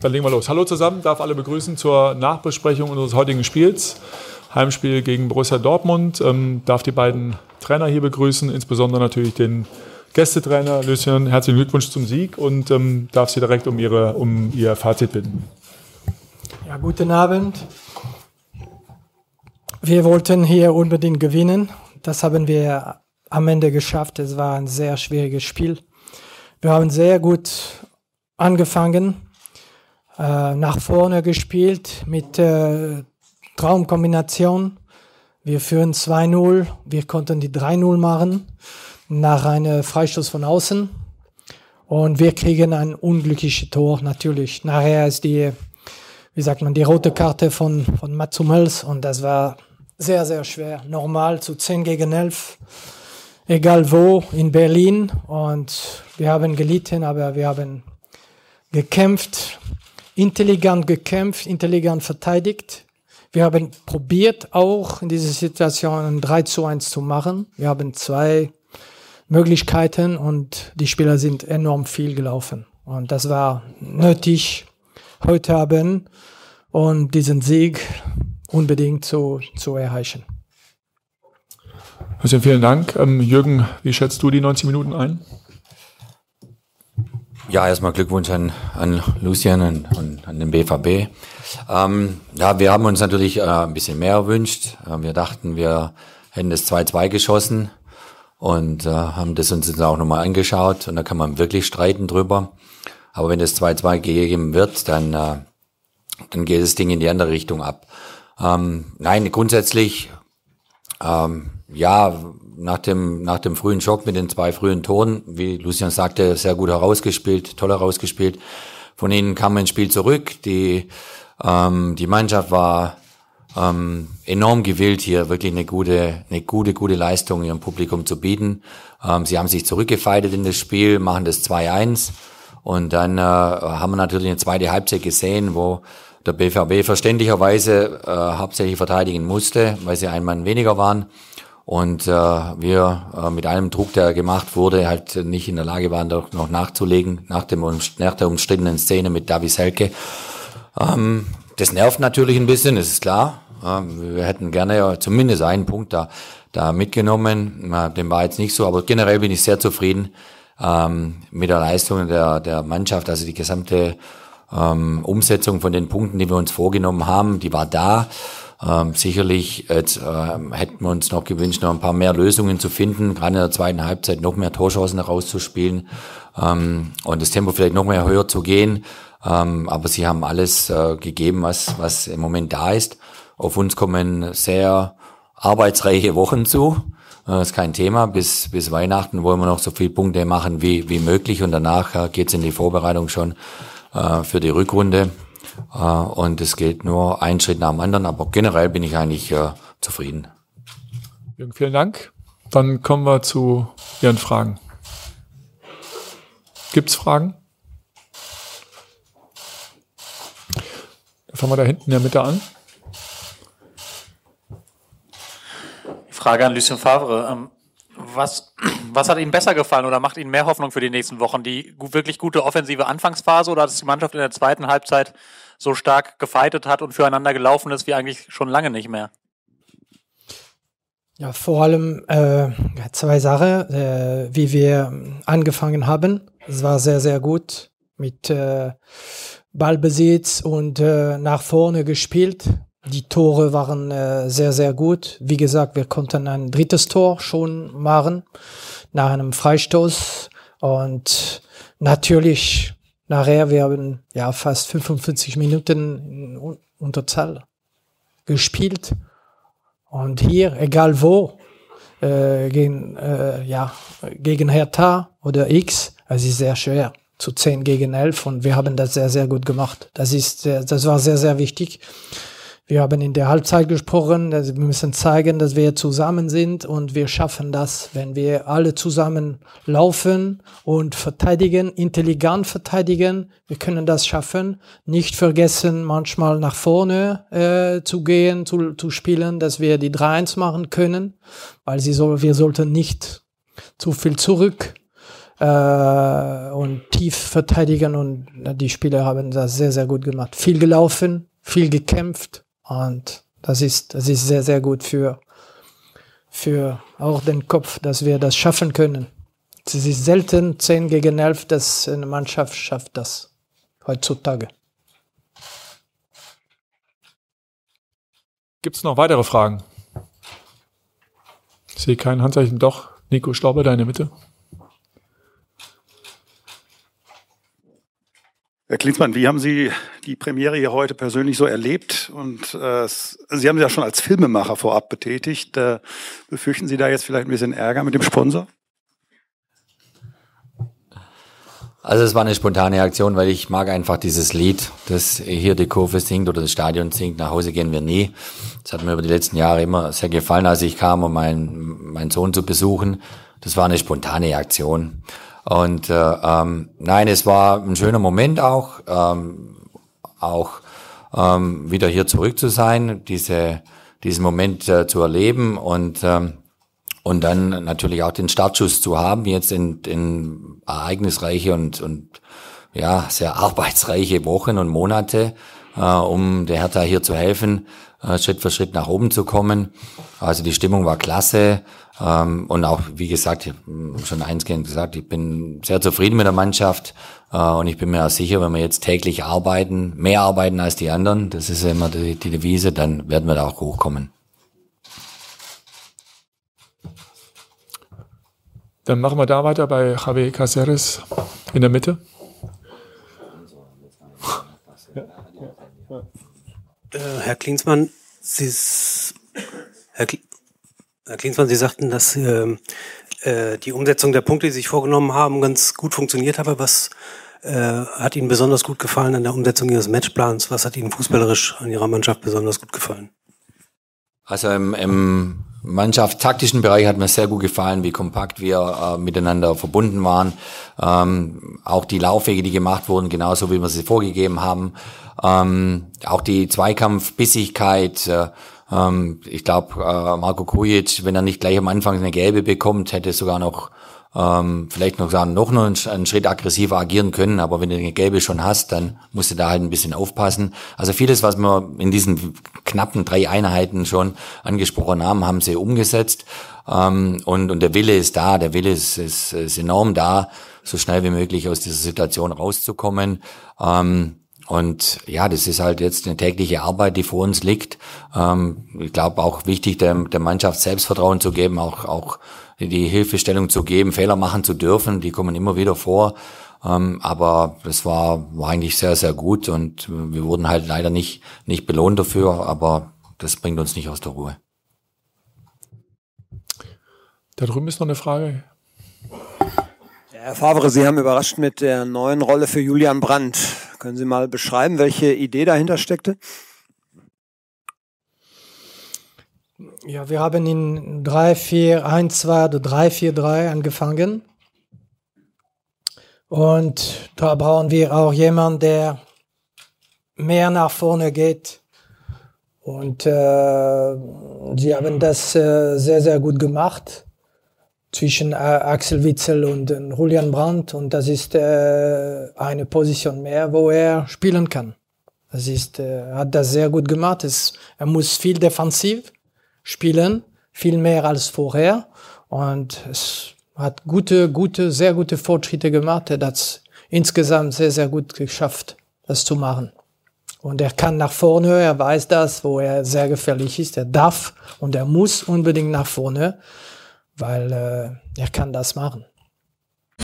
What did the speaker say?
Dann legen wir los. Hallo zusammen, darf alle begrüßen zur Nachbesprechung unseres heutigen Spiels. Heimspiel gegen Borussia Dortmund. Ähm, darf die beiden Trainer hier begrüßen, insbesondere natürlich den Gästetrainer Lucien. Herzlichen Glückwunsch zum Sieg und ähm, darf Sie direkt um, ihre, um Ihr Fazit bitten. Ja, guten Abend. Wir wollten hier unbedingt gewinnen. Das haben wir am Ende geschafft. Es war ein sehr schwieriges Spiel. Wir haben sehr gut angefangen, äh, nach vorne gespielt mit äh, Traumkombination. Wir führen 2-0, wir konnten die 3-0 machen nach einem Freistoß von außen. Und wir kriegen ein unglückliches Tor, natürlich. Nachher ist die, wie sagt man, die rote Karte von, von Mats und das war sehr, sehr schwer. Normal zu 10 gegen 11, egal wo, in Berlin. Und wir haben gelitten, aber wir haben gekämpft, intelligent gekämpft, intelligent verteidigt. Wir haben probiert auch in dieser Situation ein 3 zu 1 zu machen. Wir haben zwei Möglichkeiten und die Spieler sind enorm viel gelaufen. Und das war nötig heute Abend und diesen Sieg unbedingt zu, zu erreichen. Also vielen Dank. Ähm, Jürgen, wie schätzt du die 90 Minuten ein? Ja, erstmal Glückwunsch an, an Lucien und, und an den BVB. Ähm, ja, wir haben uns natürlich äh, ein bisschen mehr erwünscht. Äh, wir dachten, wir hätten das 2-2 geschossen und äh, haben das uns jetzt auch nochmal angeschaut und da kann man wirklich streiten drüber. Aber wenn das 2-2 gegeben wird, dann, äh, dann geht das Ding in die andere Richtung ab. Ähm, nein, grundsätzlich, ähm, ja, nach dem, nach dem frühen Schock mit den zwei frühen Toren, wie Lucian sagte, sehr gut herausgespielt, toll herausgespielt. Von ihnen kam ein Spiel zurück. Die, ähm, die Mannschaft war ähm, enorm gewillt, hier wirklich eine gute, eine gute, gute Leistung ihrem Publikum zu bieten. Ähm, sie haben sich zurückgefeitet in das Spiel, machen das 2-1 und dann äh, haben wir natürlich eine zweite Halbzeit gesehen, wo der BVB verständlicherweise äh, hauptsächlich verteidigen musste, weil sie ein Mann weniger waren und äh, wir äh, mit einem Druck, der gemacht wurde, halt nicht in der Lage waren, doch noch nachzulegen nach, dem, nach der umstrittenen Szene mit Davis Helke. Ähm, das nervt natürlich ein bisschen, das ist klar. Wir hätten gerne zumindest einen Punkt da, da mitgenommen. Dem war jetzt nicht so, aber generell bin ich sehr zufrieden ähm, mit der Leistung der, der Mannschaft. Also die gesamte ähm, Umsetzung von den Punkten, die wir uns vorgenommen haben, die war da. Ähm, sicherlich jetzt, äh, hätten wir uns noch gewünscht, noch ein paar mehr Lösungen zu finden, gerade in der zweiten Halbzeit noch mehr Torchancen herauszuspielen ähm, und das Tempo vielleicht noch mehr höher zu gehen. Ähm, aber sie haben alles äh, gegeben, was, was im Moment da ist. Auf uns kommen sehr arbeitsreiche Wochen zu. Äh, ist kein Thema. Bis, bis Weihnachten wollen wir noch so viele Punkte machen wie, wie möglich und danach äh, geht's in die Vorbereitung schon äh, für die Rückrunde. Äh, und es geht nur ein Schritt nach dem anderen, aber generell bin ich eigentlich äh, zufrieden. Jürgen, vielen Dank. Dann kommen wir zu Ihren Fragen. Gibt's Fragen? Fangen wir da hinten in der Mitte an. Frage an Lucien Favre. Ähm, was, was hat Ihnen besser gefallen oder macht Ihnen mehr Hoffnung für die nächsten Wochen? Die wirklich gute offensive Anfangsphase oder dass die Mannschaft in der zweiten Halbzeit so stark gefeitet hat und füreinander gelaufen ist wie eigentlich schon lange nicht mehr? Ja, vor allem äh, zwei Sachen, äh, wie wir angefangen haben. Es war sehr, sehr gut mit äh, Ballbesitz und äh, nach vorne gespielt. Die Tore waren äh, sehr, sehr gut. Wie gesagt, wir konnten ein drittes Tor schon machen nach einem Freistoß. Und natürlich nachher, wir haben ja fast 55 Minuten in Unterzahl gespielt. Und hier, egal wo, äh, gegen, äh, ja, gegen Hertha oder X, es ist sehr schwer zu 10 gegen 11 und wir haben das sehr, sehr gut gemacht. Das ist, das war sehr, sehr wichtig. Wir haben in der Halbzeit gesprochen, dass wir müssen zeigen, dass wir zusammen sind und wir schaffen das, wenn wir alle zusammen laufen und verteidigen, intelligent verteidigen. Wir können das schaffen. Nicht vergessen, manchmal nach vorne äh, zu gehen, zu, zu spielen, dass wir die 3-1 machen können, weil sie so, wir sollten nicht zu viel zurück äh, und tief verteidigen und die Spieler haben das sehr, sehr gut gemacht. Viel gelaufen, viel gekämpft und das ist, das ist sehr, sehr gut für, für auch den Kopf, dass wir das schaffen können. Es ist selten 10 gegen 11, dass eine Mannschaft schafft das heutzutage. Gibt es noch weitere Fragen? Ich sehe kein Handzeichen. Doch, Nico Stauber, deine Mitte. Herr Klinsmann, wie haben Sie die Premiere hier heute persönlich so erlebt? Und äh, Sie haben sich ja schon als Filmemacher vorab betätigt. Äh, befürchten Sie da jetzt vielleicht ein bisschen Ärger mit dem Sponsor? Also es war eine spontane Aktion, weil ich mag einfach dieses Lied, das hier die Kurve singt oder das Stadion singt. Nach Hause gehen wir nie. Das hat mir über die letzten Jahre immer sehr gefallen, als ich kam, um meinen, meinen Sohn zu besuchen. Das war eine spontane Aktion. Und äh, ähm, nein, es war ein schöner Moment auch, ähm, auch ähm, wieder hier zurück zu sein, diese, diesen Moment äh, zu erleben und ähm, und dann natürlich auch den Startschuss zu haben, jetzt in, in ereignisreiche und, und ja, sehr arbeitsreiche Wochen und Monate, äh, um der Hertha hier zu helfen, Schritt für Schritt nach oben zu kommen. Also die Stimmung war klasse. Ähm, und auch, wie gesagt, schon eingehend gesagt, ich bin sehr zufrieden mit der Mannschaft. Äh, und ich bin mir auch sicher, wenn wir jetzt täglich arbeiten, mehr arbeiten als die anderen, das ist immer die, die Devise, dann werden wir da auch hochkommen. Dann machen wir da weiter bei Javier Caceres in der Mitte. Äh, Herr Klinsmann, Sie, Herr, Herr Klinsmann, Sie sagten, dass äh, äh, die Umsetzung der Punkte, die Sie sich vorgenommen haben, ganz gut funktioniert habe. Was äh, hat Ihnen besonders gut gefallen an der Umsetzung Ihres Matchplans? Was hat Ihnen fußballerisch an Ihrer Mannschaft besonders gut gefallen? Also im, im Mannschaft-taktischen Bereich hat mir sehr gut gefallen, wie kompakt wir äh, miteinander verbunden waren. Ähm, auch die Laufwege, die gemacht wurden, genauso wie wir sie vorgegeben haben. Ähm, auch die Zweikampfbissigkeit. Äh, ähm, ich glaube, äh, Marco Kujic, wenn er nicht gleich am Anfang eine gelbe bekommt, hätte sogar noch ähm, vielleicht noch sagen, noch einen, einen Schritt aggressiver agieren können, aber wenn du eine gelbe schon hast, dann musst du da halt ein bisschen aufpassen. Also vieles, was wir in diesen knappen drei Einheiten schon angesprochen haben, haben sie umgesetzt. Ähm, und, und der Wille ist da, der Wille ist, ist, ist enorm da, so schnell wie möglich aus dieser Situation rauszukommen. Ähm, und ja, das ist halt jetzt eine tägliche Arbeit, die vor uns liegt. Ähm, ich glaube auch wichtig, der, der Mannschaft Selbstvertrauen zu geben, auch, auch die Hilfestellung zu geben, Fehler machen zu dürfen. Die kommen immer wieder vor. Ähm, aber das war, war eigentlich sehr, sehr gut und wir wurden halt leider nicht, nicht belohnt dafür, aber das bringt uns nicht aus der Ruhe. Da drüben ist noch eine Frage. Herr Favre, Sie haben überrascht mit der neuen Rolle für Julian Brandt. Können Sie mal beschreiben, welche Idee dahinter steckte? Ja, wir haben in 3, 4, 1, 2 oder 3, 4, 3 angefangen. Und da brauchen wir auch jemanden, der mehr nach vorne geht. Und äh, sie haben das äh, sehr, sehr gut gemacht zwischen äh, Axel Witzel und äh, Julian Brandt. Und das ist äh, eine Position mehr, wo er spielen kann. Das ist, äh, hat das sehr gut gemacht. Es, er muss viel defensiv spielen, viel mehr als vorher. Und es hat gute, gute, sehr gute Fortschritte gemacht. Er hat es insgesamt sehr, sehr gut geschafft, das zu machen. Und er kann nach vorne, er weiß das, wo er sehr gefährlich ist. Er darf und er muss unbedingt nach vorne, weil äh, er kann das machen.